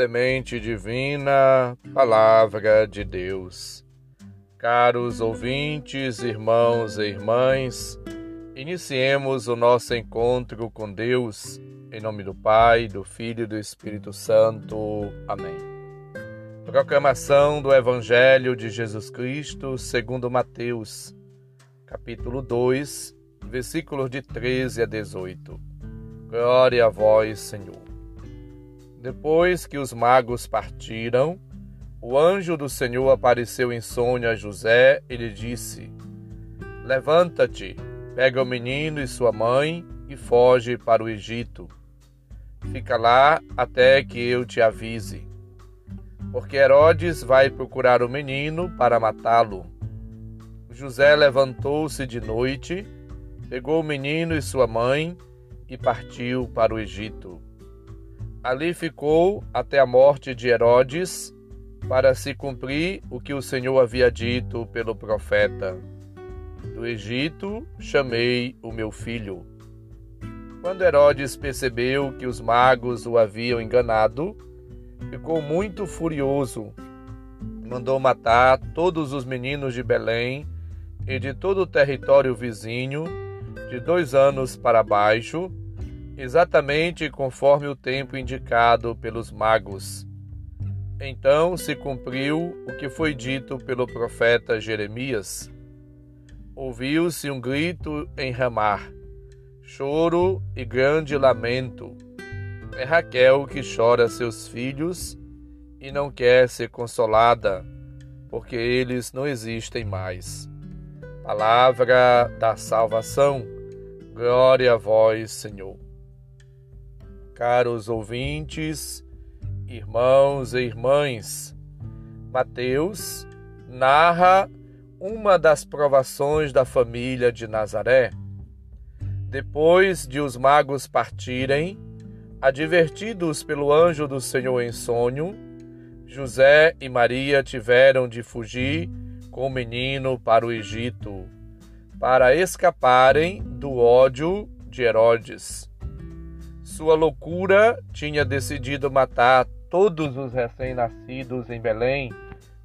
semente divina, Palavra de Deus. Caros ouvintes, irmãos e irmãs, iniciemos o nosso encontro com Deus, em nome do Pai, do Filho e do Espírito Santo. Amém. Proclamação do Evangelho de Jesus Cristo segundo Mateus, capítulo 2, versículos de 13 a 18. Glória a vós, Senhor. Depois que os magos partiram, o anjo do Senhor apareceu em sonho a José e lhe disse: Levanta-te, pega o menino e sua mãe e foge para o Egito. Fica lá até que eu te avise. Porque Herodes vai procurar o menino para matá-lo. José levantou-se de noite, pegou o menino e sua mãe e partiu para o Egito Ali ficou até a morte de Herodes, para se cumprir o que o Senhor havia dito pelo profeta: Do Egito chamei o meu filho. Quando Herodes percebeu que os magos o haviam enganado, ficou muito furioso. Mandou matar todos os meninos de Belém e de todo o território vizinho, de dois anos para baixo, exatamente conforme o tempo indicado pelos magos. Então se cumpriu o que foi dito pelo profeta Jeremias. Ouviu-se um grito em Ramar, choro e grande lamento. É Raquel que chora seus filhos e não quer ser consolada, porque eles não existem mais. Palavra da salvação. Glória a vós, Senhor caros ouvintes, irmãos e irmãs. Mateus narra uma das provações da família de Nazaré. Depois de os magos partirem, advertidos pelo anjo do Senhor em sonho, José e Maria tiveram de fugir com o menino para o Egito, para escaparem do ódio de Herodes sua loucura, tinha decidido matar todos os recém-nascidos em Belém,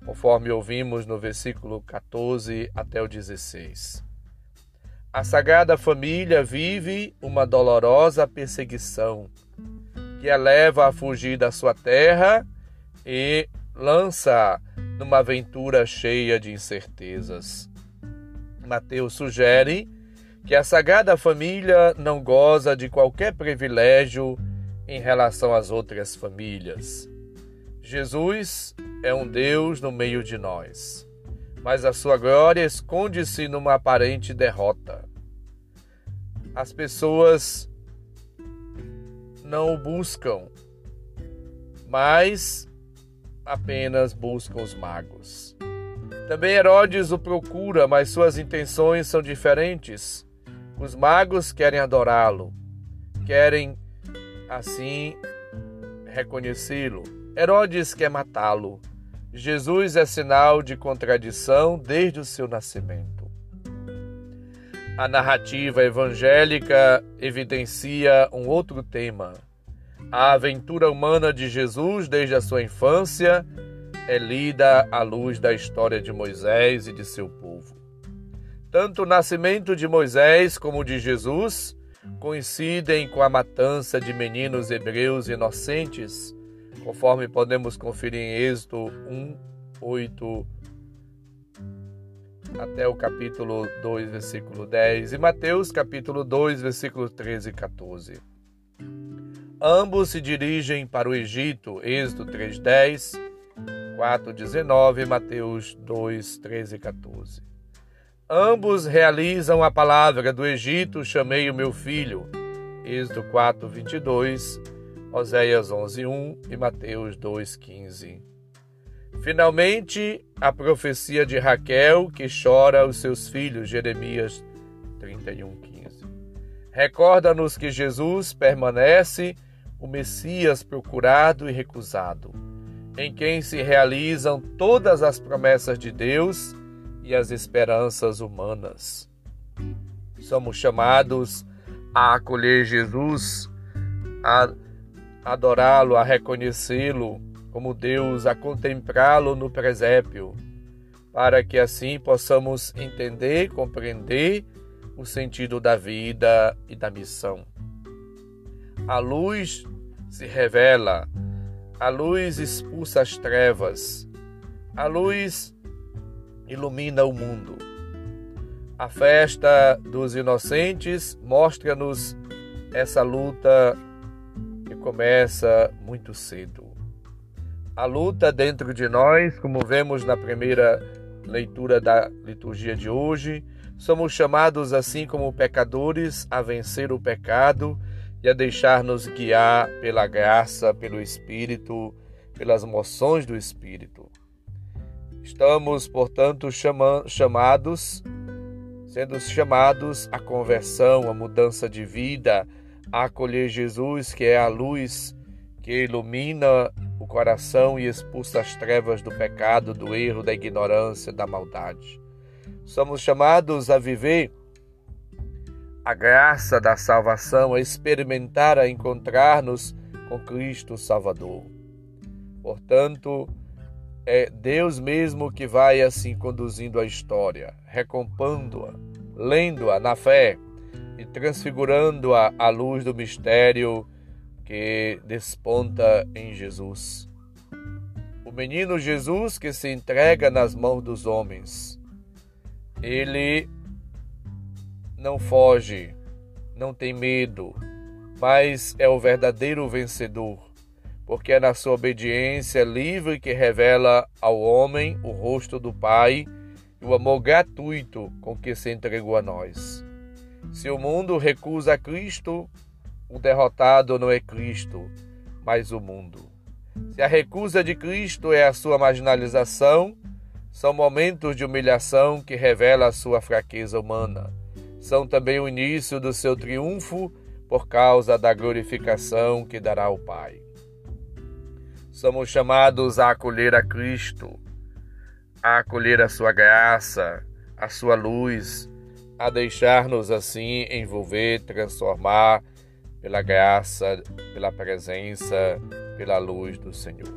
conforme ouvimos no versículo 14 até o 16. A sagrada família vive uma dolorosa perseguição que a leva a fugir da sua terra e lança numa aventura cheia de incertezas. Mateus sugere que a Sagrada Família não goza de qualquer privilégio em relação às outras famílias. Jesus é um Deus no meio de nós, mas a sua glória esconde-se numa aparente derrota. As pessoas não o buscam, mas apenas buscam os magos. Também Herodes o procura, mas suas intenções são diferentes. Os magos querem adorá-lo, querem assim reconhecê-lo. Herodes quer matá-lo. Jesus é sinal de contradição desde o seu nascimento. A narrativa evangélica evidencia um outro tema. A aventura humana de Jesus desde a sua infância é lida à luz da história de Moisés e de seu povo. Tanto o nascimento de Moisés como o de Jesus coincidem com a matança de meninos hebreus inocentes, conforme podemos conferir em Êxodo 1, 8 até o capítulo 2, versículo 10, e Mateus, capítulo 2, versículos 13 e 14. Ambos se dirigem para o Egito, Êxodo 3, 10, 4, 19 e Mateus 2, 13 e 14. Ambos realizam a palavra do Egito, chamei o meu filho. Êxodo 4, 22, Oséias 11, 1 e Mateus 2, 15. Finalmente, a profecia de Raquel, que chora os seus filhos, Jeremias 31, 15. Recorda-nos que Jesus permanece o Messias procurado e recusado, em quem se realizam todas as promessas de Deus e as esperanças humanas. Somos chamados a acolher Jesus, a adorá-lo, a reconhecê-lo como Deus, a contemplá-lo no presépio, para que assim possamos entender, compreender o sentido da vida e da missão. A luz se revela, a luz expulsa as trevas, a luz ilumina o mundo. A festa dos inocentes mostra-nos essa luta que começa muito cedo. A luta dentro de nós, como vemos na primeira leitura da liturgia de hoje, somos chamados, assim como pecadores, a vencer o pecado e a deixar-nos guiar pela graça, pelo Espírito, pelas moções do Espírito. Estamos, portanto, chama chamados, sendo chamados à conversão, à mudança de vida, a acolher Jesus, que é a luz que ilumina o coração e expulsa as trevas do pecado, do erro, da ignorância, da maldade. Somos chamados a viver a graça da salvação, a experimentar, a encontrar-nos com Cristo Salvador. Portanto, é Deus mesmo que vai assim conduzindo a história, recompondo-a, lendo-a na fé e transfigurando-a à luz do mistério que desponta em Jesus. O menino Jesus que se entrega nas mãos dos homens. Ele não foge, não tem medo, mas é o verdadeiro vencedor, porque é na sua obediência livre que revela ao homem o rosto do Pai e o amor gratuito com que se entregou a nós. Se o mundo recusa Cristo, o derrotado não é Cristo, mas o mundo. Se a recusa de Cristo é a sua marginalização, são momentos de humilhação que revela a sua fraqueza humana são também o início do seu triunfo por causa da glorificação que dará o Pai. Somos chamados a acolher a Cristo, a acolher a sua graça, a sua luz, a deixar-nos assim envolver, transformar pela graça, pela presença, pela luz do Senhor.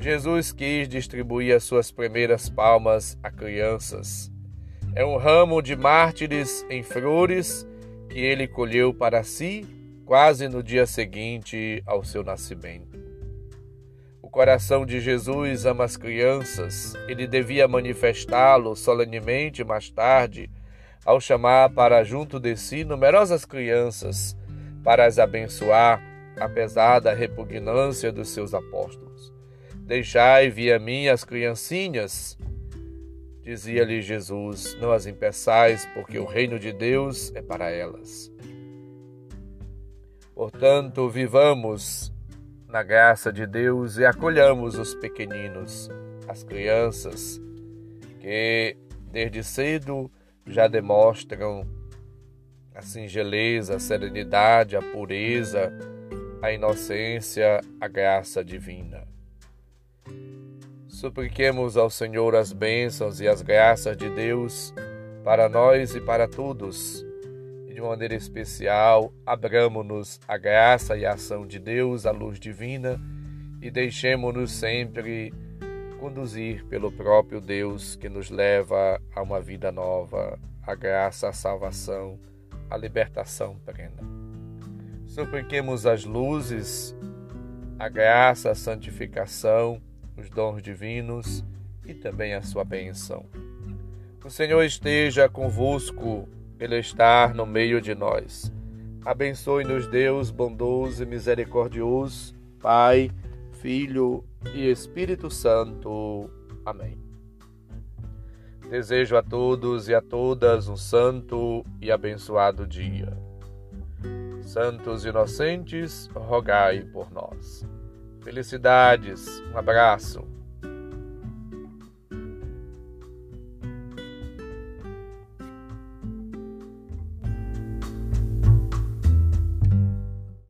Jesus quis distribuir as suas primeiras palmas a crianças é um ramo de mártires em flores que ele colheu para si quase no dia seguinte ao seu nascimento. Coração de Jesus ama as crianças, ele devia manifestá-lo solenemente mais tarde, ao chamar para junto de si numerosas crianças, para as abençoar, apesar da repugnância dos seus apóstolos. Deixai via mim as criancinhas, Dizia-lhe Jesus: Não as impeçais, porque o reino de Deus é para elas. Portanto, vivamos na graça de Deus e acolhamos os pequeninos, as crianças, que desde cedo já demonstram a singeleza, a serenidade, a pureza, a inocência, a graça divina. Supliquemos ao Senhor as bênçãos e as graças de Deus para nós e para todos. De maneira especial, abramos-nos a graça e a ação de Deus, a luz divina, e deixemos-nos sempre conduzir pelo próprio Deus que nos leva a uma vida nova, a graça, a salvação, a libertação plena. Supliquemos as luzes, a graça, a santificação, os dons divinos e também a sua bênção. O Senhor esteja convosco, Ele está no meio de nós. Abençoe-nos, Deus bondoso e misericordioso, Pai, Filho e Espírito Santo. Amém. Desejo a todos e a todas um santo e abençoado dia. Santos inocentes, rogai por nós. Felicidades, um abraço.